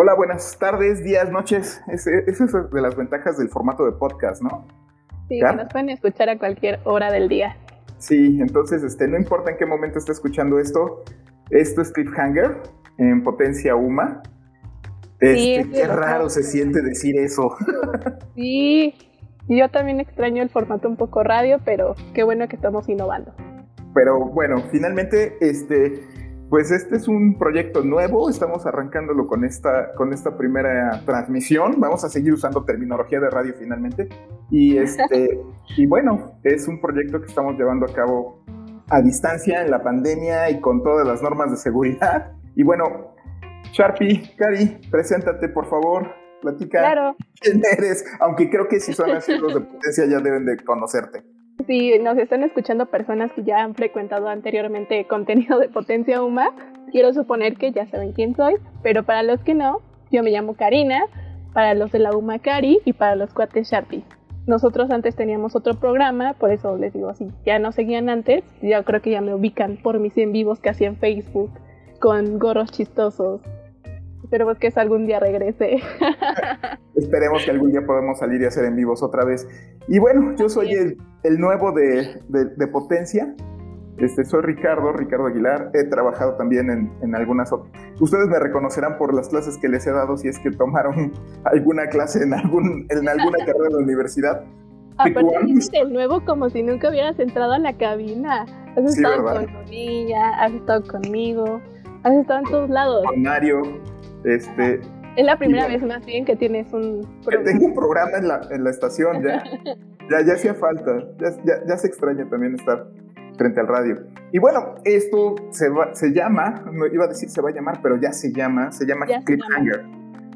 Hola, buenas tardes, días, noches. Esa es de las ventajas del formato de podcast, ¿no? Sí, que nos pueden escuchar a cualquier hora del día. Sí, entonces este, no importa en qué momento esté escuchando esto, esto es Cliffhanger en potencia UMA. Este, qué raro se siente decir eso. Sí, yo también extraño el formato un poco radio, pero qué bueno que estamos innovando. Pero bueno, finalmente, este, pues este es un proyecto nuevo, estamos arrancándolo con esta, con esta primera transmisión, vamos a seguir usando terminología de radio finalmente, y, este, y bueno, es un proyecto que estamos llevando a cabo a distancia en la pandemia y con todas las normas de seguridad. Y bueno, Sharpie, Cari, preséntate por favor, platica claro. quién eres, aunque creo que si son así los de potencia ya deben de conocerte si nos están escuchando personas que ya han frecuentado anteriormente contenido de Potencia Uma, quiero suponer que ya saben quién soy, pero para los que no, yo me llamo Karina, para los de la UMA Cari y para los cuates Sharpie. Nosotros antes teníamos otro programa, por eso les digo, si ya no seguían antes, yo creo que ya me ubican por mis en vivos que hacía en Facebook, con gorros chistosos, Esperemos que algún día regrese. Esperemos que algún día podamos salir y hacer en vivos otra vez. Y bueno, yo soy el, nuevo de, Potencia. Este, soy Ricardo, Ricardo Aguilar. He trabajado también en, en algunas Ustedes me reconocerán por las clases que les he dado si es que tomaron alguna clase en, algún, en alguna carrera de la universidad. Aparte de nuevo como si nunca hubieras entrado a la cabina. Has estado con Bonilla, has estado conmigo, has estado en todos lados. Con Mario. Este, es la primera vez más bien que tienes un programa. tengo un programa en la, en la estación, ya, ya, ya hacía falta, ya, ya, se extraña también estar frente al radio. Y bueno, esto se, se llama, no iba a decir se va a llamar, pero ya se llama, se llama Cliffhanger.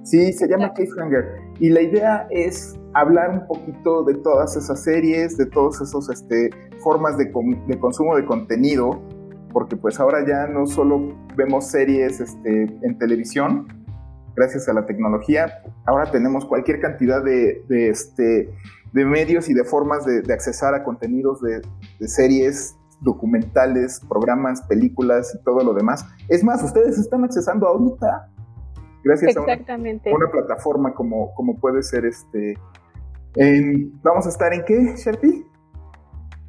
Sí, se llama Cliffhanger. Y la idea es hablar un poquito de todas esas series, de todas esas este, formas de, de consumo de contenido porque pues ahora ya no solo vemos series este, en televisión, gracias a la tecnología, ahora tenemos cualquier cantidad de, este, de medios y de formas de, accesar a contenidos de, series, documentales, programas, películas y todo lo demás. Es más, ustedes están accesando ahorita gracias a una, plataforma como, como puede ser este... ¿Vamos a estar en qué, Sharpie?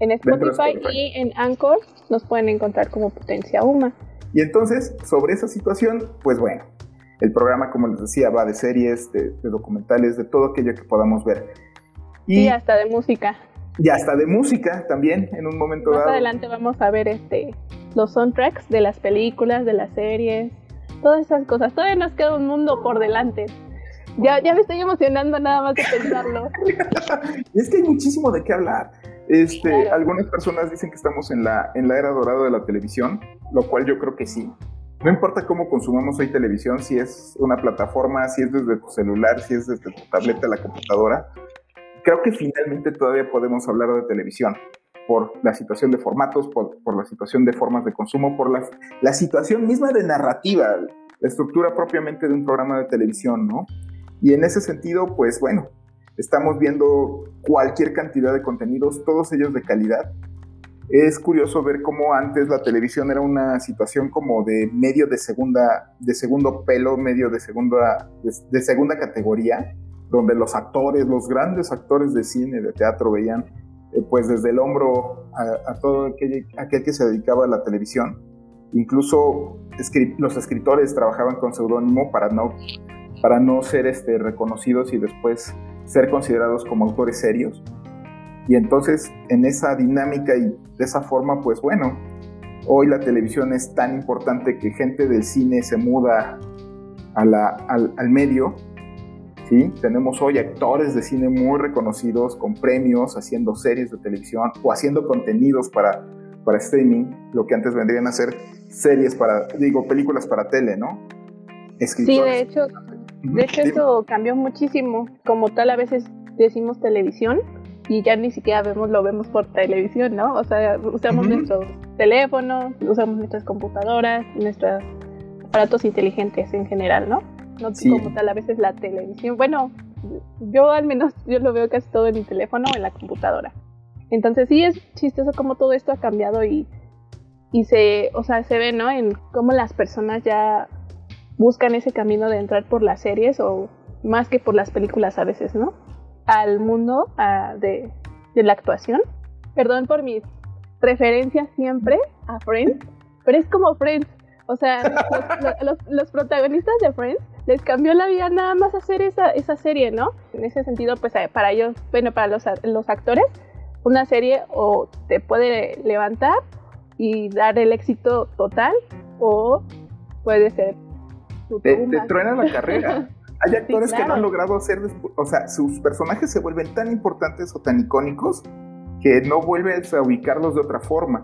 En Spotify, y en Anchor nos pueden encontrar como Potencia Uma. Y entonces, sobre esa situación, pues bueno, el programa, como les decía, va de series, de, documentales, de todo aquello que podamos ver. Y hasta de música. Y hasta de música también, en un momento Más dado. Más adelante vamos a ver este los soundtracks de las películas, de las series, todas esas cosas. Todavía nos queda un mundo por delante. Ya, ya me estoy emocionando nada más de pensarlo. es que hay muchísimo de qué hablar. Este, Algunas personas dicen que estamos en la, en la era dorada de la televisión, lo cual yo creo que sí. No importa cómo consumamos hoy televisión, si es una plataforma, si es desde tu celular, si es desde tu tableta, la computadora, creo que finalmente todavía podemos hablar de televisión por la situación de formatos, por, por la situación de formas de consumo, por la, la situación misma de narrativa, la estructura propiamente de un programa de televisión, ¿no? Y en ese sentido, pues bueno, Estamos viendo cualquier cantidad de contenidos, todos ellos de calidad. Es curioso ver cómo antes la televisión era una situación como de medio de segunda, de segundo pelo, medio de segunda, de, segunda categoría, donde los actores, los grandes actores de cine, de teatro veían eh, pues desde el hombro a, todo aquel, aquel, que se dedicaba a la televisión. Incluso los escritores trabajaban con seudónimo para no, para no ser este, reconocidos y después ser considerados como autores serios. Y entonces, en esa dinámica y de esa forma, pues bueno, hoy la televisión es tan importante que gente del cine se muda a la, al, al, medio. ¿sí? Tenemos hoy actores de cine muy reconocidos con premios, haciendo series de televisión o haciendo contenidos para, para streaming, lo que antes vendrían a ser series para, digo, películas para tele, ¿no? Sí, de hecho, de hecho, eso cambió muchísimo. Como tal, a veces decimos televisión y ya ni siquiera vemos, lo vemos por televisión, ¿no? O sea, usamos nuestros teléfonos, usamos nuestras computadoras, nuestros aparatos inteligentes en general, ¿no? No como tal, a veces la televisión. Bueno, yo al menos yo lo veo casi todo en mi teléfono o en la computadora. Entonces sí es chistoso cómo todo esto ha cambiado y, y se, o sea, se ve, ¿no? En cómo las personas ya buscan ese camino de entrar por las series o más que por las películas a veces, ¿no? Al mundo de, la actuación. Perdón por mis referencias siempre a Friends, pero es como Friends. O sea, los, protagonistas de Friends les cambió la vida nada más hacer esa, esa serie, ¿no? En ese sentido, pues eh, para ellos, bueno, para los, los actores, una serie o te puede levantar y dar el éxito total o puede ser te, te, truena la carrera. Hay actores que no han logrado hacer, o sea, sus personajes se vuelven tan importantes o tan icónicos que no vuelves a ubicarlos de otra forma.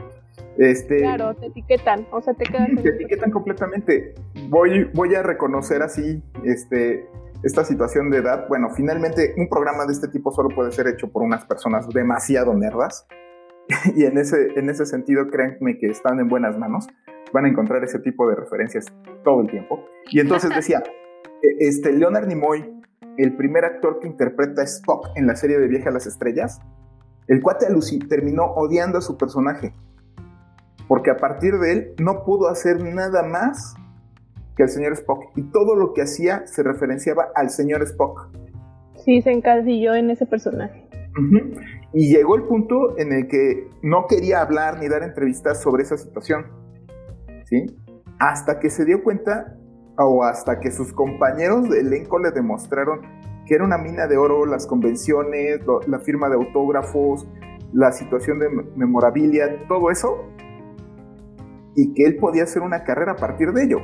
Este, claro, te etiquetan, o sea, te quedan. Te etiquetan completamente. Voy, voy a reconocer así, este, esta situación de edad. Bueno, finalmente un programa de este tipo solo puede ser hecho por unas personas demasiado nerdas. y en ese, en ese sentido, créanme que están en buenas manos. Van a encontrar ese tipo de referencias todo el tiempo. Y entonces decía, e, este, Leonard Nimoy, el primer actor que interpreta a Spock en la serie de Viaje a las Estrellas, el cuate Lucy terminó odiando a su personaje. Porque a partir de él no pudo hacer nada más que el señor Spock. Y todo lo que hacía se referenciaba al señor Spock. Sí, se encasilló en ese personaje. Y llegó el punto en el que no quería hablar ni dar entrevistas sobre esa situación. ¿Sí? Hasta que se dio cuenta o hasta que sus compañeros de elenco le demostraron que era una mina de oro, las convenciones, la firma de autógrafos, la situación de memorabilia, todo eso, y que él podía hacer una carrera a partir de ello.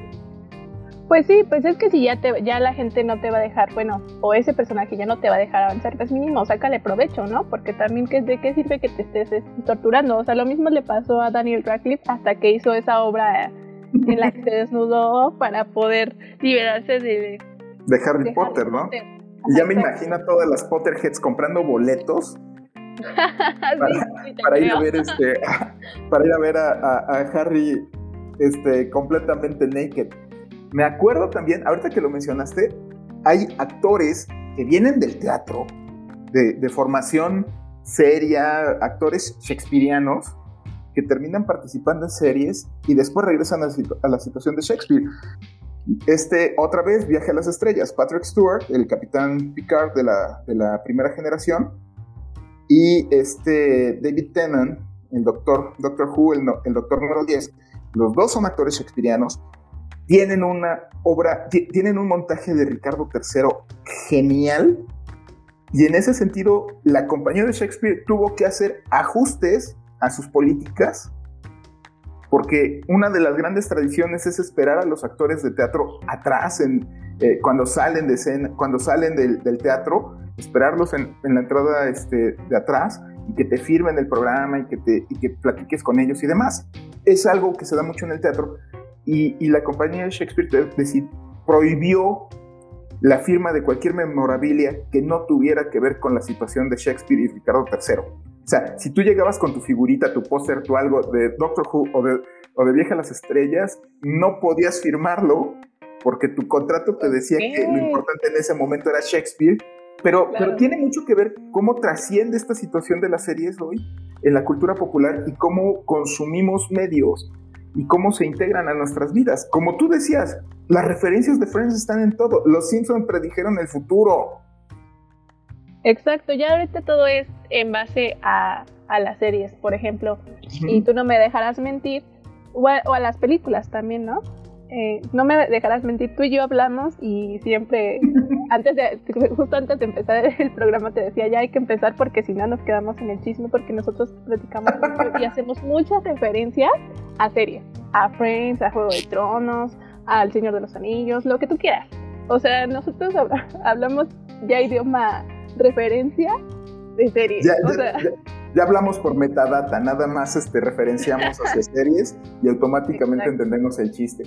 Pues sí, pues es que si ya, te, ya la gente no te va a dejar, bueno, o ese personaje ya no te va a dejar avanzar, pues mínimo, sácale provecho, ¿no? Porque también, ¿de qué sirve que te estés torturando? O sea, lo mismo le pasó a Daniel Radcliffe hasta que hizo esa obra en la que se desnudó para poder liberarse de... De Harry, Potter, ¿no? Y ya me imagino a todas las Potterheads comprando boletos para, ir a ver este para ir a ver a, a Harry este completamente naked me acuerdo también, ahorita que lo mencionaste, hay actores que vienen del teatro, de, formación seria, actores shakespearianos, que terminan participando en series y después regresan a, la situación de Shakespeare. Este, otra vez, Viaje a las Estrellas, Patrick Stewart, el capitán Picard de la, primera generación, y este David Tennant, el doctor, Doctor Who, el, el doctor número 10, los dos son actores shakespearianos tienen una obra, tienen un montaje de Ricardo III genial. Y en ese sentido, la compañía de Shakespeare tuvo que hacer ajustes a sus políticas, porque una de las grandes tradiciones es esperar a los actores de teatro atrás, en, eh, cuando salen, de escena, cuando salen del, teatro, esperarlos en, la entrada este, de atrás y que te firmen el programa y que, te, y que platiques con ellos y demás. Es algo que se da mucho en el teatro, y, la compañía de Shakespeare decir, prohibió la firma de cualquier memorabilia que no tuviera que ver con la situación de Shakespeare y Ricardo III. O sea, si tú llegabas con tu figurita, tu póster, tu algo de Doctor Who o de, o de Vieja las Estrellas, no podías firmarlo porque tu contrato te decía que lo importante en ese momento era Shakespeare. Pero, pero tiene mucho que ver cómo trasciende esta situación de las series hoy en la cultura popular y cómo consumimos medios y cómo se integran a nuestras vidas. Como tú decías, las referencias de Friends están en todo. Los Simpsons predijeron el futuro. Exacto, ya ahorita todo es en base a, las series, por ejemplo. Y tú no me dejarás mentir, o a, las películas también, ¿no? Eh, no me dejarás mentir, tú y yo hablamos y siempre, antes de, justo antes de empezar el programa te decía, ya hay que empezar porque si no nos quedamos en el chisme porque nosotros platicamos y hacemos muchas referencias a series, a Friends, a Juego de Tronos, al Señor de los Anillos, lo que tú quieras. O sea, nosotros hablamos ya idioma referencia de series. Ya, hablamos por metadata, nada más este, referenciamos hacia series y automáticamente entendemos el chiste.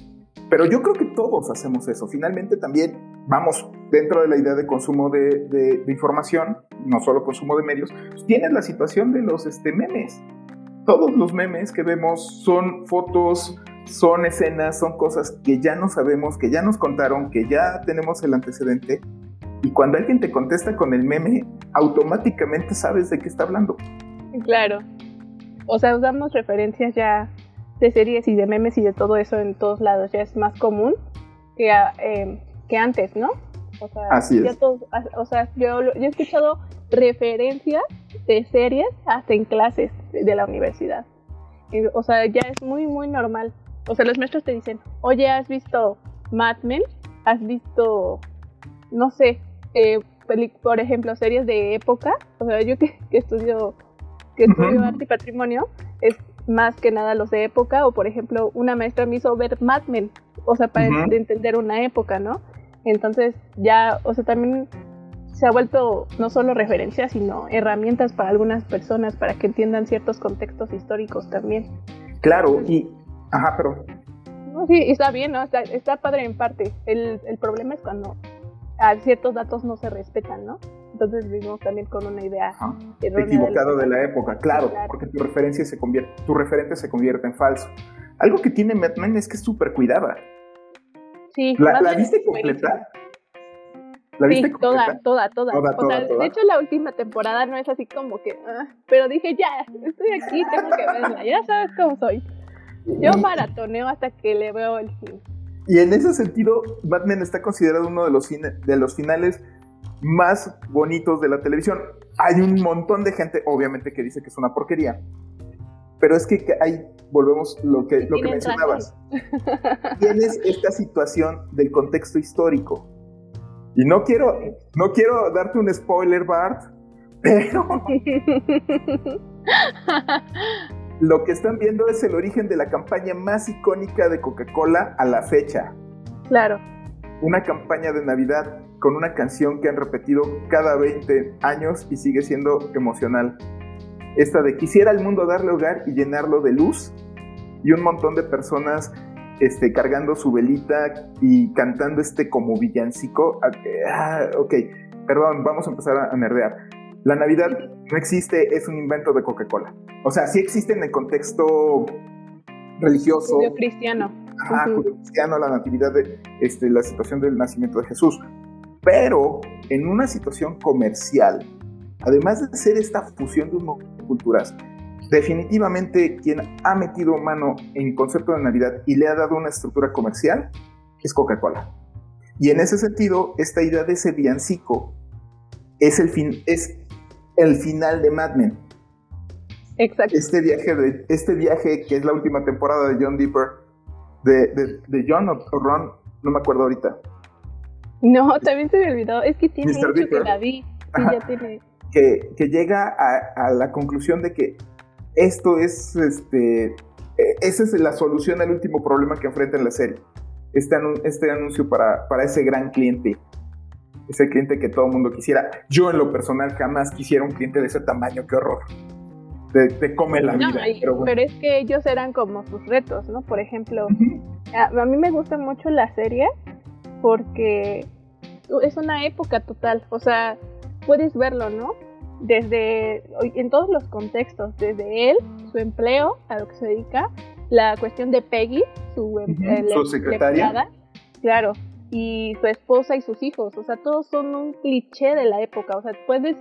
Pero yo creo que todos hacemos eso. Finalmente también vamos dentro de la idea de consumo de, información, no solo consumo de medios, pues tienes la situación de los este, memes todos los memes que vemos son fotos, son escenas, son cosas que ya no sabemos, que ya nos contaron, que ya tenemos el antecedente. Y cuando alguien te contesta con el meme, automáticamente sabes de qué está hablando. Claro. O sea, usamos referencias ya de series y de memes y de todo eso en todos lados, ya es más común. que, eh, que antes, ¿no? O sea, Así es. o sea, yo, yo he escuchado referencias de series hasta en clases de la universidad. O sea, ya es muy, muy normal. O sea, los maestros te dicen, oye, ¿has visto Mad Men? ¿Has visto, no sé, eh, por ejemplo, series de época? O sea, yo que, estudio, que estudio arte y patrimonio, es más que nada los de época. O, por ejemplo, una maestra me hizo ver Mad Men, o sea, para entender una época, ¿no? Entonces, ya, o sea, también se ha vuelto no solo referencia, sino herramientas para algunas personas para que entiendan ciertos contextos históricos también. Claro, y... Ajá, pero... No, sí, está bien, ¿no? Está, está padre en parte. El, el problema es cuando ciertos datos no se respetan, ¿no? Entonces vivimos también con una idea equivocada de, la época, claro, porque tu referencia se convierte, tu referente se convierte en falso. Algo que tiene Mad es que es súper cuidada. Sí, ¿La, ¿la viste completa? sí, toda, toda, toda, o sea, de hecho la última temporada no es así como que, ah, pero dije, ya, estoy aquí, tengo que verla, ya sabes cómo soy. Yo maratoneo hasta que le veo el fin. Y en ese sentido, Batman está considerado uno de los, de los finales más bonitos de la televisión. Hay un montón de gente, obviamente, que dice que es una porquería. Pero es que ahí volvemos lo que, lo que mencionabas. Tienes esta situación del contexto histórico y no quiero, no quiero darte un spoiler, Bart, pero lo que están viendo es el origen de la campaña más icónica de Coca-Cola a la fecha. Claro. Una campaña de Navidad con una canción que han repetido cada 20 años y sigue siendo emocional. Esta de quisiera el mundo darle hogar y llenarlo de luz y un montón de personas este, cargando su velita y cantando este como villancico. Ah, ok, perdón, vamos a empezar a nerdear. La Navidad no existe, es un invento de Coca-Cola. O sea, sí existe en el contexto religioso. cristiano. Ajá, cristiano, la natividad de este, la situación del nacimiento de Jesús. Pero en una situación comercial, además de ser esta fusión de culturas, definitivamente quien ha metido mano en concepto de Navidad y le ha dado una estructura comercial es Coca-Cola. Y en ese sentido, esta idea de ese villancico es el, fin, es el final de Mad Men. Exacto. Este viaje, de, este viaje que es la última temporada de John Deeper, de, de, John o Ron, no me acuerdo ahorita. No, también se me olvidó. Es que tiene mucho que la vi. ya tiene... que, que, llega a, a, la conclusión de que esto es, este, e, esa es la solución al último problema que enfrenta en la serie. Este, este anuncio para, para ese gran cliente, ese cliente que todo el mundo quisiera. Yo en lo personal jamás quisiera un cliente de ese tamaño, qué horror. Te, come la vida. pero, es que ellos eran como sus retos, ¿no? Por ejemplo, a, a, mí me gusta mucho la serie porque es una época total, o sea, puedes verlo, ¿no? desde en todos los contextos, desde él, su empleo, a lo que se dedica, la cuestión de Peggy, su, eh, secretaria, claro, y su esposa y sus hijos, o sea, todos son un cliché de la época, o sea, puedes,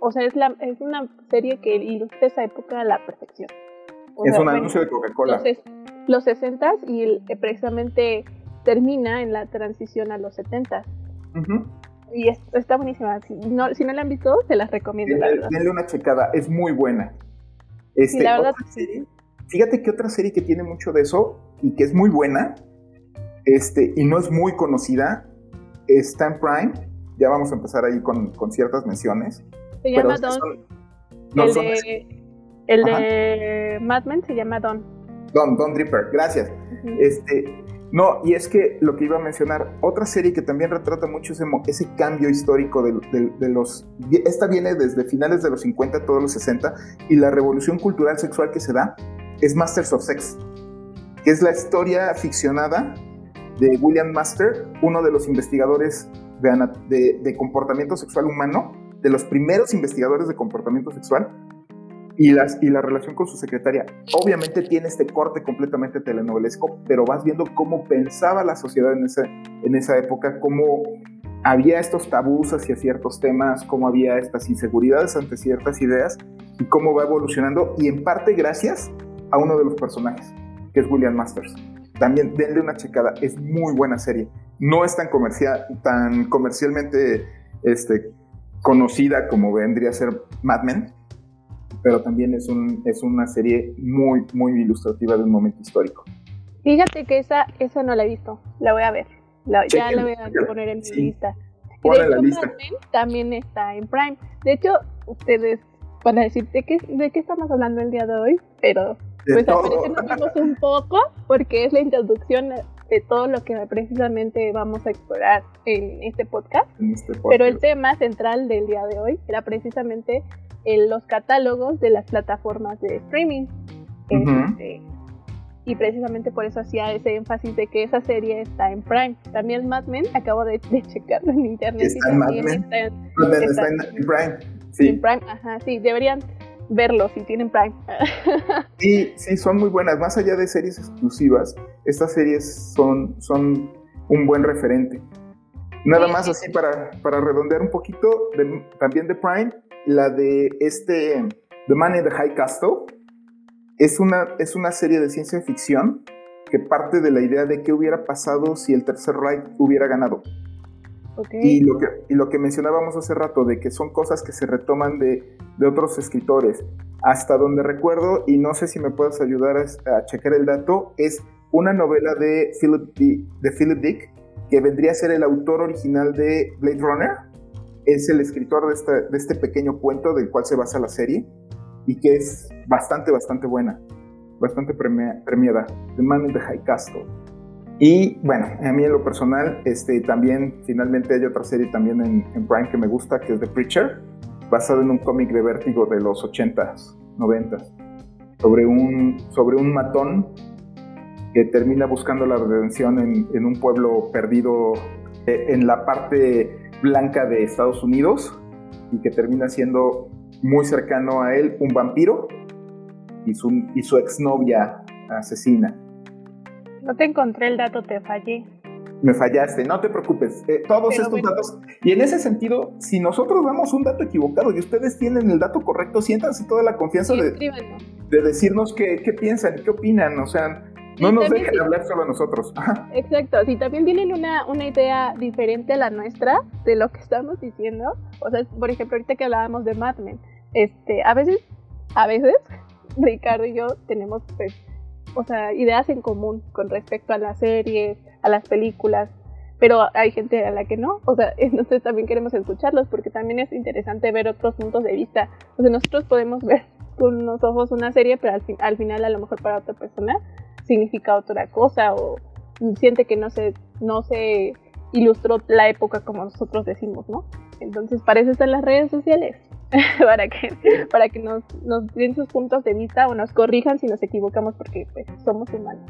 o sea, es, la, es una serie que ilustra esa época a la perfección. es un anuncio de Coca-Cola. Los 60 y precisamente termina en la transición a los 70 y está buenísima. Si no, si no la han visto, se las recomiendo. Denle, una checada, es muy buena. Este, la verdad, fíjate que otra serie que tiene mucho de eso y que es muy buena este, y no es muy conocida está en Prime. Ya vamos a empezar ahí con, con ciertas menciones. Se llama Don. el, de, el de Mad Men se llama Don. Don, Don Dripper, gracias. Este, no, y es que lo que iba a mencionar, otra serie que también retrata mucho ese, ese cambio histórico de, los... Esta viene desde finales de los 50, todos los 60, y la revolución cultural sexual que se da es Masters of Sex, que es la historia ficcionada de William Master, uno de los investigadores de comportamiento sexual humano, de los primeros investigadores de comportamiento sexual, y, las, y la relación con su secretaria. Obviamente tiene este corte completamente telenovelesco, pero vas viendo cómo pensaba la sociedad en esa, en esa época, cómo había estos tabús hacia ciertos temas, cómo había estas inseguridades ante ciertas ideas y cómo va evolucionando, y en parte gracias a uno de los personajes, que es William Masters. También denle una checada, es muy buena serie. no es tan, comercial, tan comercialmente este, conocida como vendría a ser Mad Men, pero también es, un, es una serie muy, muy ilustrativa de un momento histórico. Fíjate que esa, esa no la he visto, la voy a ver, ya la voy a poner en mi lista. de la lista. También está en Prime. De hecho, ustedes van a decir de qué, de qué estamos hablando el día de hoy, pero pues aparece un poco porque es la introducción de todo lo que precisamente vamos a explorar en este podcast. Este Pero el tema central del día de hoy era precisamente en los catálogos de las plataformas de streaming. Este, y precisamente por eso hacía ese énfasis de que esa serie está en Prime. También Mad Men, acabo de, checarlo en internet. Está en Mad Men. Está, en, Prime. Sí. En Prime, ajá, sí, deberían verlo si tienen Prime. sí, sí, son muy buenas. Más allá de series exclusivas, estas series son, son un buen referente. Nada más así para, para redondear un poquito, también de Prime, la de este The Man in the High Castle. Es una, es una serie de ciencia ficción que parte de la idea de qué hubiera pasado si el Tercer Reich hubiera ganado. Y, lo que, y lo que mencionábamos hace rato, de que son cosas que se retoman de, de otros escritores. Hasta donde recuerdo, y no sé si me puedes ayudar a, checar el dato, es una novela de Philip, de Philip Dick, que vendría a ser el autor original de Blade Runner. Es el escritor de este, de este pequeño cuento del cual se basa la serie y que es bastante, bastante buena, bastante premiada. The Man in the High Castle. Y bueno, a mí en lo personal, este, también finalmente hay otra serie también en, Prime que me gusta, que es The Preacher, basado en un cómic de vértigo de los 80s, 90s, sobre un, sobre un matón que termina buscando la redención en, en un pueblo perdido eh, en la parte blanca de Estados Unidos y que termina siendo muy cercano a él un vampiro y su, y su exnovia asesina. No te encontré el dato, te fallé. Me fallaste, no te preocupes. Eh, todos estos datos. Y en ese sentido, si nosotros damos un dato equivocado y ustedes tienen el dato correcto, siéntanse toda la confianza de, de, decirnos qué, qué piensan, qué opinan. O sea, no nos dejen hablar solo a nosotros. Exacto, si también tienen una, una idea diferente a la nuestra de lo que estamos diciendo, o sea, por ejemplo, ahorita que hablábamos de Mad Men, este, a veces, a veces, Ricardo y yo tenemos pues o sea, ideas en común con respecto a las series, a las películas, pero hay gente a la que no, o sea, entonces también queremos escucharlos porque también es interesante ver otros puntos de vista. O sea, nosotros podemos ver con unos ojos una serie, pero al, al final a lo mejor para otra persona significa otra cosa o siente que no se, no se ilustró la época como nosotros decimos, ¿no? Entonces, para eso están las redes sociales. para que, para que nos, nos den sus puntos de vista o nos corrijan si nos equivocamos porque pues, somos humanos.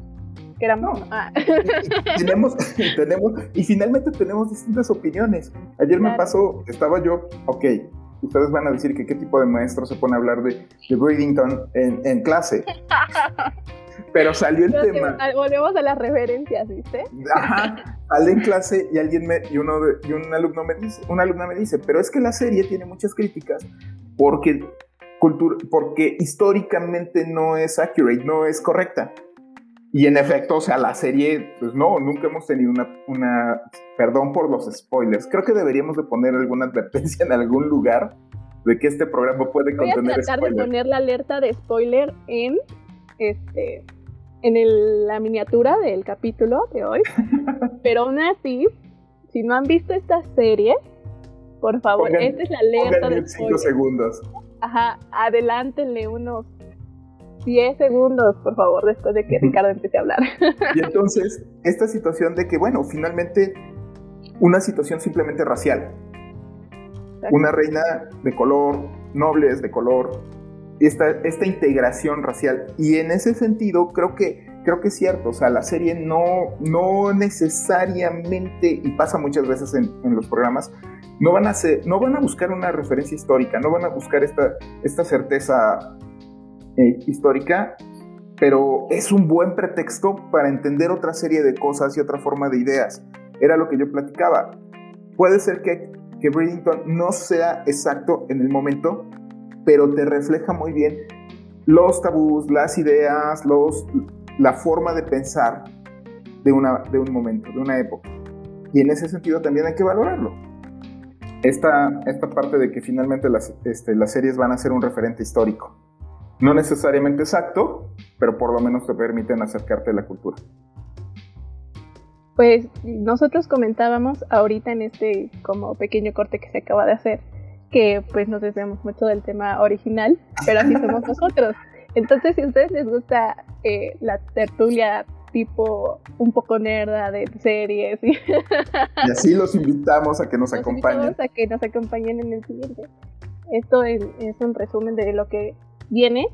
Queramos. Ah. tenemos, tenemos, y finalmente tenemos distintas opiniones. Ayer me pasó, estaba yo, ok, ustedes van a decir que qué tipo de maestro se pone a hablar de, de Bridington en, en clase. Pero salió el tema. volvemos a las referencias, ¿viste? Ajá. Sale en clase y alguien me, y uno y un alumno me dice, una alumna me dice, pero es que la serie tiene muchas críticas porque cultura, porque históricamente no es accurate, no es correcta. Y en efecto, o sea, la serie, pues no, nunca hemos tenido una, una, perdón por los spoilers. Creo que deberíamos de poner alguna advertencia en algún lugar de que este programa puede Voy contener a tratar de poner la alerta de spoiler en este, en la miniatura del capítulo de hoy. Pero aún así, si no han visto esta serie, por favor, esta es la alerta de 5 segundos. Ajá, adelántenle unos 10 segundos, por favor, después de que Ricardo empiece a hablar. Y entonces, esta situación de que, bueno, finalmente, una situación simplemente racial. Una reina de color, nobles de color, esta, esta integración racial. Y en ese sentido, creo que, creo que es cierto, o sea, la serie no, no necesariamente, y pasa muchas veces en, los programas, no van, a no van a buscar una referencia histórica, no van a buscar esta, esta certeza eh, histórica, pero es un buen pretexto para entender otra serie de cosas y otra forma de ideas. Era lo que yo platicaba. Puede ser que, que Bridington no sea exacto en el momento, pero te refleja muy bien los tabús, las ideas, los, la forma de pensar de, una, de un momento, de una época. y en ese sentido también hay que valorarlo. Esta, esta parte de que finalmente las, este, las series van a ser un referente histórico. No necesariamente exacto, pero por lo menos te permiten acercarte a la cultura. Pues nosotros comentábamos ahorita en este como pequeño corte que se acaba de hacer, que pues nos desviamos mucho del tema original, pero así somos nosotros. Entonces, si a ustedes les gusta eh, la tertulia tipo un poco nerda de series. Y, así los invitamos a que nos acompañen. a que nos acompañen en el siguiente. Esto es, un resumen de lo que viene.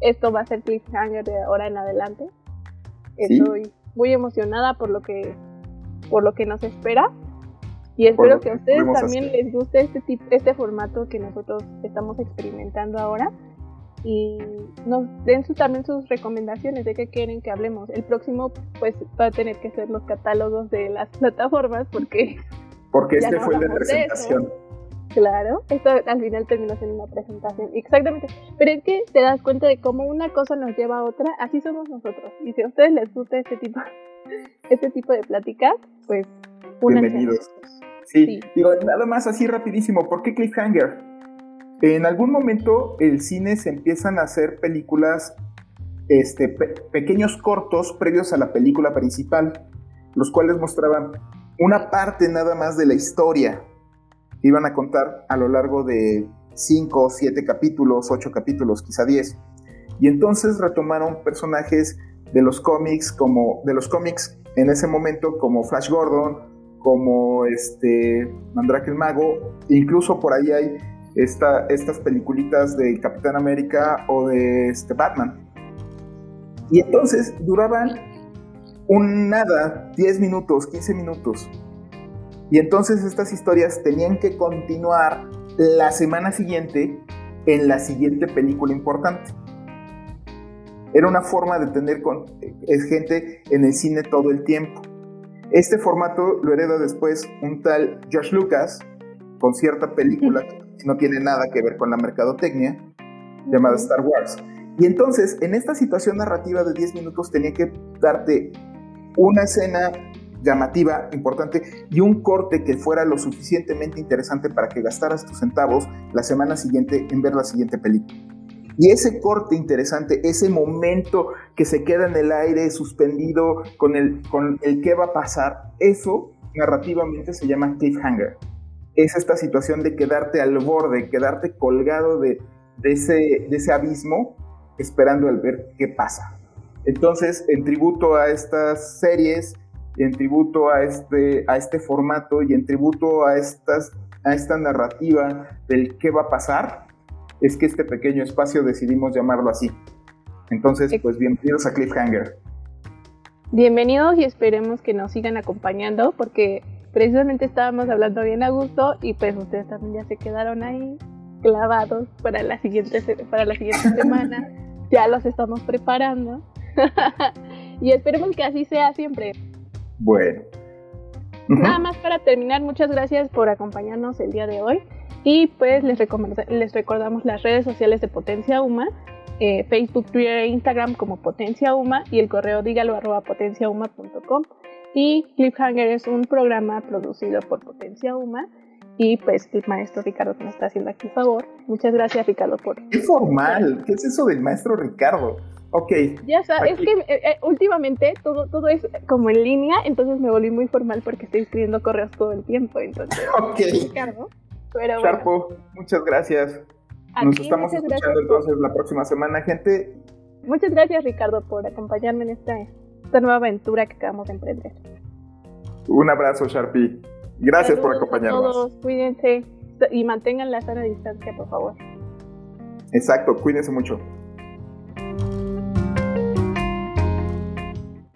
Esto va a ser cliffhanger de ahora en adelante. Estoy muy emocionada por lo que por lo que nos espera y espero que a ustedes también les guste este tipo, este formato que nosotros estamos experimentando ahora y nos den también sus recomendaciones de qué quieren que hablemos. El próximo pues va a tener que ser los catálogos de las plataformas porque... Porque este fue el de presentación. Claro, esto al final terminó siendo una presentación. Exactamente. Pero es que te das cuenta de cómo una cosa nos lleva a otra, así somos nosotros. Y si a ustedes les gusta este tipo, este tipo de pláticas, pues Bienvenidos. Sí, sí, digo, nada más así rapidísimo. ¿Por qué Cliffhanger? En algún momento el cine se empiezan a hacer películas, este, pequeños cortos previos a la película principal, los cuales mostraban una parte nada más de la historia que iban a contar a lo largo de 5, 7 capítulos, 8 capítulos, quizá 10. Y entonces retomaron personajes de los cómics como de los cómics en ese momento como Flash Gordon, como este Mandrake el Mago, incluso por ahí hay estas peliculitas de Capitán América o de este Batman. Y entonces duraban un nada, 10 minutos, 15 minutos. Y entonces estas historias tenían que continuar la semana siguiente en la siguiente película importante. Era una forma de tener con, gente en el cine todo el tiempo. Este formato lo hereda después un tal George Lucas con cierta película no tiene nada que ver con la mercadotecnia, llamada Star Wars. Y entonces, en esta situación narrativa de 10 minutos tenía que darte una escena llamativa, importante, y un corte que fuera lo suficientemente interesante para que gastaras tus centavos la semana siguiente en ver la siguiente película. Y ese corte interesante, ese momento que se queda en el aire suspendido con el, con el qué va a pasar, eso narrativamente se llama cliffhanger es esta situación de quedarte al borde, quedarte colgado de, ese, de ese abismo, esperando el ver qué pasa. Entonces, en tributo a estas series, en tributo a este, a este formato y en tributo a, estas, a esta narrativa del qué va a pasar, es que este pequeño espacio decidimos llamarlo así. Entonces, pues bienvenidos a Cliffhanger. Bienvenidos y esperemos que nos sigan acompañando porque precisamente estábamos hablando bien a gusto y pues ustedes también ya se quedaron ahí clavados para la siguiente, para la siguiente semana. Ya los estamos preparando. y esperemos que así sea siempre. Bueno. Nada más para terminar, muchas gracias por acompañarnos el día de hoy. Y pues les, les recordamos las redes sociales de Potencia Uma, eh, Facebook, Twitter e Instagram como Potencia Uma y el correo dígalo arroba potenciauma.com. Y Cliffhanger es un programa producido por Potencia Uma y pues el maestro Ricardo que nos está haciendo aquí favor. Muchas gracias Ricardo por... ¡Qué formal! ¿Qué es eso del maestro Ricardo? Ok. Ya sabes, es que eh, eh, últimamente todo, todo es como en línea, entonces me volví muy formal porque estoy escribiendo correos todo el tiempo. Entonces, ok. Ricardo. Pero Sharpo, muchas gracias. Nos estamos escuchando entonces la próxima semana, gente. Muchas gracias Ricardo por acompañarme en esta esta nueva aventura que acabamos de emprender. Un abrazo, Sharpie. Gracias por acompañarnos. A todos, cuídense y mantengan la sana distancia, por favor. Exacto, cuídense mucho.